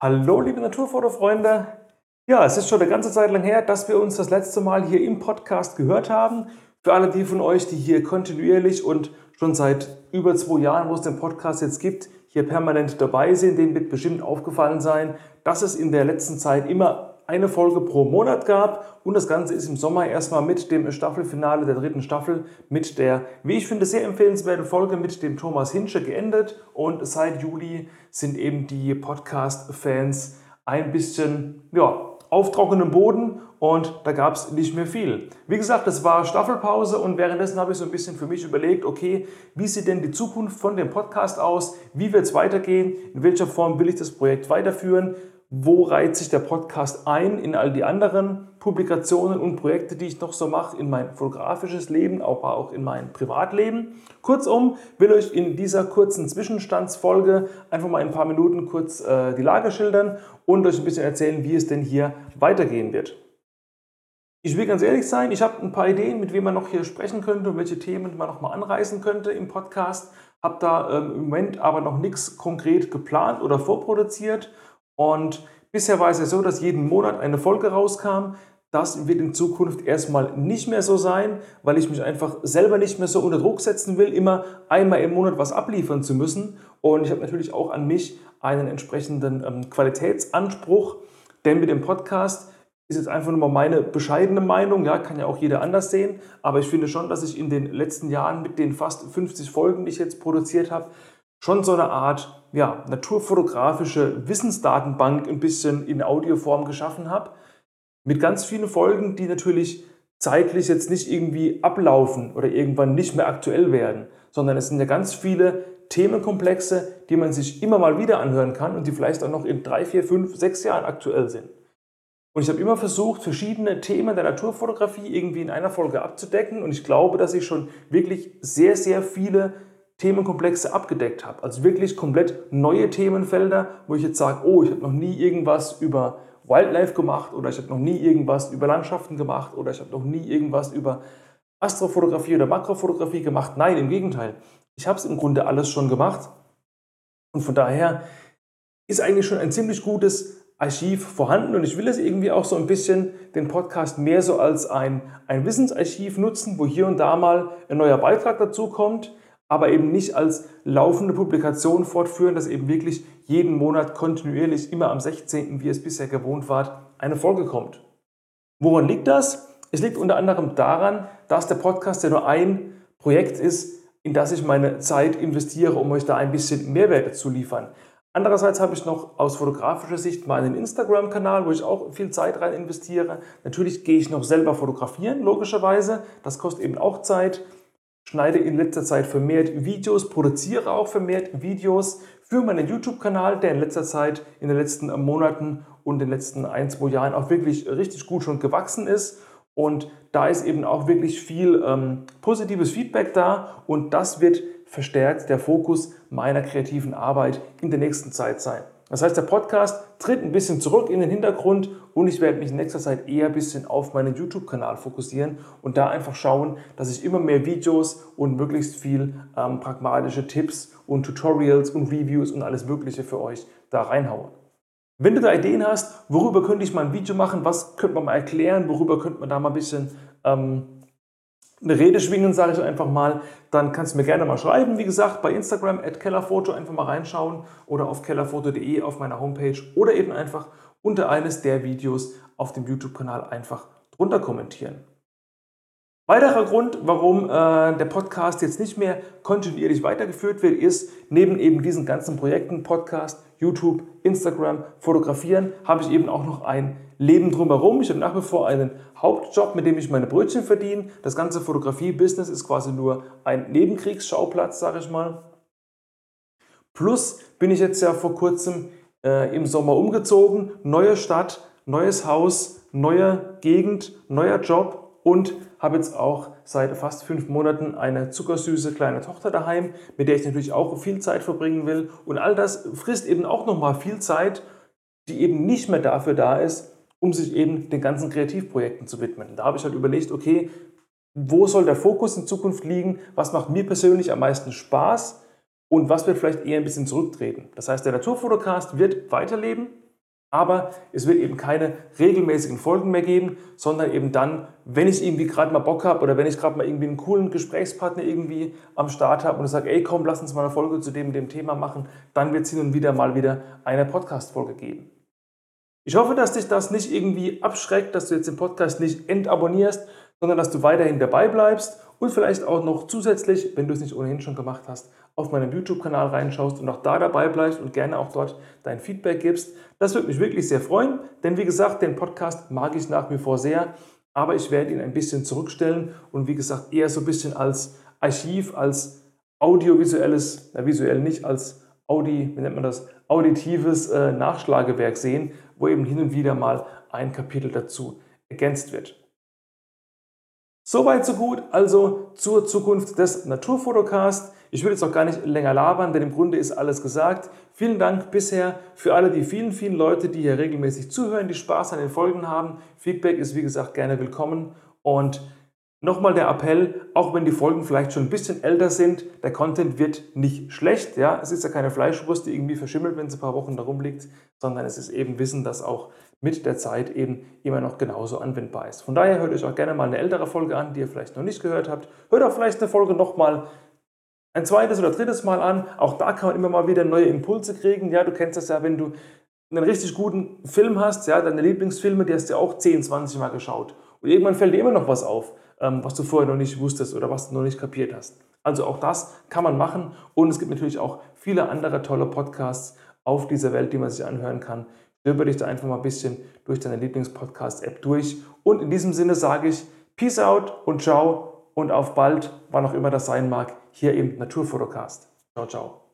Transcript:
Hallo, liebe Naturfotofreunde. Ja, es ist schon eine ganze Zeit lang her, dass wir uns das letzte Mal hier im Podcast gehört haben. Für alle die von euch, die hier kontinuierlich und schon seit über zwei Jahren, wo es den Podcast jetzt gibt, hier permanent dabei sind, denen wird bestimmt aufgefallen sein, dass es in der letzten Zeit immer eine Folge pro Monat gab und das Ganze ist im Sommer erstmal mit dem Staffelfinale der dritten Staffel mit der, wie ich finde, sehr empfehlenswerten Folge mit dem Thomas Hinsche geendet und seit Juli sind eben die Podcast-Fans ein bisschen ja, auf trockenem Boden und da gab es nicht mehr viel. Wie gesagt, das war Staffelpause und währenddessen habe ich so ein bisschen für mich überlegt, okay, wie sieht denn die Zukunft von dem Podcast aus? Wie wird es weitergehen? In welcher Form will ich das Projekt weiterführen? Wo reiht sich der Podcast ein in all die anderen Publikationen und Projekte, die ich noch so mache, in mein fotografisches Leben, aber auch in mein Privatleben. Kurzum, will euch in dieser kurzen Zwischenstandsfolge einfach mal ein paar Minuten kurz äh, die Lage schildern und euch ein bisschen erzählen, wie es denn hier weitergehen wird. Ich will ganz ehrlich sein, ich habe ein paar Ideen, mit wem man noch hier sprechen könnte und welche Themen man noch mal anreißen könnte im Podcast. Habe da ähm, im Moment aber noch nichts konkret geplant oder vorproduziert und bisher war es ja so, dass jeden Monat eine Folge rauskam. Das wird in Zukunft erstmal nicht mehr so sein, weil ich mich einfach selber nicht mehr so unter Druck setzen will, immer einmal im Monat was abliefern zu müssen. Und ich habe natürlich auch an mich einen entsprechenden ähm, Qualitätsanspruch, denn mit dem Podcast ist jetzt einfach nur mal meine bescheidene Meinung, ja, kann ja auch jeder anders sehen, aber ich finde schon, dass ich in den letzten Jahren mit den fast 50 Folgen, die ich jetzt produziert habe, schon so eine Art ja, naturfotografische Wissensdatenbank ein bisschen in Audioform geschaffen habe. Mit ganz vielen Folgen, die natürlich zeitlich jetzt nicht irgendwie ablaufen oder irgendwann nicht mehr aktuell werden, sondern es sind ja ganz viele Themenkomplexe, die man sich immer mal wieder anhören kann und die vielleicht auch noch in drei, vier, fünf, sechs Jahren aktuell sind. Und ich habe immer versucht, verschiedene Themen der Naturfotografie irgendwie in einer Folge abzudecken und ich glaube, dass ich schon wirklich sehr, sehr viele Themenkomplexe abgedeckt habe. Also wirklich komplett neue Themenfelder, wo ich jetzt sage, oh, ich habe noch nie irgendwas über Wildlife gemacht oder ich habe noch nie irgendwas über Landschaften gemacht oder ich habe noch nie irgendwas über Astrofotografie oder Makrofotografie gemacht. Nein, im Gegenteil. Ich habe es im Grunde alles schon gemacht. Und von daher ist eigentlich schon ein ziemlich gutes Archiv vorhanden und ich will es irgendwie auch so ein bisschen den Podcast mehr so als ein, ein Wissensarchiv nutzen, wo hier und da mal ein neuer Beitrag dazu kommt, aber eben nicht als laufende Publikation fortführen, dass eben wirklich jeden Monat kontinuierlich, immer am 16., wie es bisher gewohnt war, eine Folge kommt. Woran liegt das? Es liegt unter anderem daran, dass der Podcast ja nur ein Projekt ist, in das ich meine Zeit investiere, um euch da ein bisschen Mehrwert zu liefern. Andererseits habe ich noch aus fotografischer Sicht meinen Instagram-Kanal, wo ich auch viel Zeit rein investiere. Natürlich gehe ich noch selber fotografieren, logischerweise. Das kostet eben auch Zeit schneide in letzter Zeit vermehrt Videos, produziere auch vermehrt Videos für meinen YouTube-Kanal, der in letzter Zeit, in den letzten Monaten und den letzten ein, zwei Jahren auch wirklich richtig gut schon gewachsen ist. Und da ist eben auch wirklich viel ähm, positives Feedback da und das wird verstärkt der Fokus meiner kreativen Arbeit in der nächsten Zeit sein. Das heißt, der Podcast tritt ein bisschen zurück in den Hintergrund und ich werde mich in nächster Zeit eher ein bisschen auf meinen YouTube-Kanal fokussieren und da einfach schauen, dass ich immer mehr Videos und möglichst viel ähm, pragmatische Tipps und Tutorials und Reviews und alles Mögliche für euch da reinhaue. Wenn du da Ideen hast, worüber könnte ich mal ein Video machen, was könnte man mal erklären, worüber könnte man da mal ein bisschen ähm, eine Rede schwingen, sage ich einfach mal, dann kannst du mir gerne mal schreiben. Wie gesagt, bei Instagram at kellerfoto einfach mal reinschauen oder auf kellerfoto.de auf meiner Homepage oder eben einfach unter eines der Videos auf dem YouTube-Kanal einfach drunter kommentieren. Weiterer Grund, warum äh, der Podcast jetzt nicht mehr kontinuierlich weitergeführt wird, ist, neben eben diesen ganzen Projekten, Podcast, YouTube, Instagram, Fotografieren, habe ich eben auch noch ein Leben drumherum. Ich habe nach wie vor einen Hauptjob, mit dem ich meine Brötchen verdiene. Das ganze Fotografie-Business ist quasi nur ein Nebenkriegsschauplatz, sage ich mal. Plus bin ich jetzt ja vor kurzem äh, im Sommer umgezogen. Neue Stadt, neues Haus, neue Gegend, neuer Job und habe jetzt auch seit fast fünf Monaten eine zuckersüße kleine Tochter daheim, mit der ich natürlich auch viel Zeit verbringen will. Und all das frisst eben auch nochmal viel Zeit, die eben nicht mehr dafür da ist, um sich eben den ganzen Kreativprojekten zu widmen. Da habe ich halt überlegt, okay, wo soll der Fokus in Zukunft liegen? Was macht mir persönlich am meisten Spaß? Und was wird vielleicht eher ein bisschen zurücktreten? Das heißt, der Naturfotocast wird weiterleben. Aber es wird eben keine regelmäßigen Folgen mehr geben, sondern eben dann, wenn ich irgendwie gerade mal Bock habe oder wenn ich gerade mal irgendwie einen coolen Gesprächspartner irgendwie am Start habe und sage, ey komm, lass uns mal eine Folge zu dem, dem Thema machen, dann wird es hin und wieder mal wieder eine Podcast-Folge geben. Ich hoffe, dass dich das nicht irgendwie abschreckt, dass du jetzt den Podcast nicht entabonnierst, sondern dass du weiterhin dabei bleibst und vielleicht auch noch zusätzlich, wenn du es nicht ohnehin schon gemacht hast, auf meinem YouTube-Kanal reinschaust und auch da dabei bleibst und gerne auch dort dein Feedback gibst. Das würde mich wirklich sehr freuen, denn wie gesagt, den Podcast mag ich nach wie vor sehr, aber ich werde ihn ein bisschen zurückstellen und wie gesagt eher so ein bisschen als Archiv, als audiovisuelles, na visuell nicht, als Audi, wie nennt man das, auditives äh, Nachschlagewerk sehen, wo eben hin und wieder mal ein Kapitel dazu ergänzt wird. Soweit so gut, also zur Zukunft des Naturfotocast. Ich will jetzt auch gar nicht länger labern, denn im Grunde ist alles gesagt. Vielen Dank bisher für alle die vielen, vielen Leute, die hier regelmäßig zuhören, die Spaß an den Folgen haben. Feedback ist wie gesagt gerne willkommen und Nochmal der Appell, auch wenn die Folgen vielleicht schon ein bisschen älter sind, der Content wird nicht schlecht. Ja? Es ist ja keine Fleischwurst, die irgendwie verschimmelt, wenn sie ein paar Wochen da rumliegt, sondern es ist eben Wissen, das auch mit der Zeit eben immer noch genauso anwendbar ist. Von daher hört euch auch gerne mal eine ältere Folge an, die ihr vielleicht noch nicht gehört habt. Hört auch vielleicht eine Folge nochmal ein zweites oder drittes Mal an. Auch da kann man immer mal wieder neue Impulse kriegen. Ja, du kennst das ja, wenn du einen richtig guten Film hast, ja, deine Lieblingsfilme, die hast du ja auch 10, 20 Mal geschaut. Und irgendwann fällt dir immer noch was auf, was du vorher noch nicht wusstest oder was du noch nicht kapiert hast. Also auch das kann man machen. Und es gibt natürlich auch viele andere tolle Podcasts auf dieser Welt, die man sich anhören kann. Stöber dich da einfach mal ein bisschen durch deine Lieblingspodcast-App durch. Und in diesem Sinne sage ich Peace out und ciao und auf bald, wann auch immer das sein mag, hier im Naturfotocast. Ciao, ciao.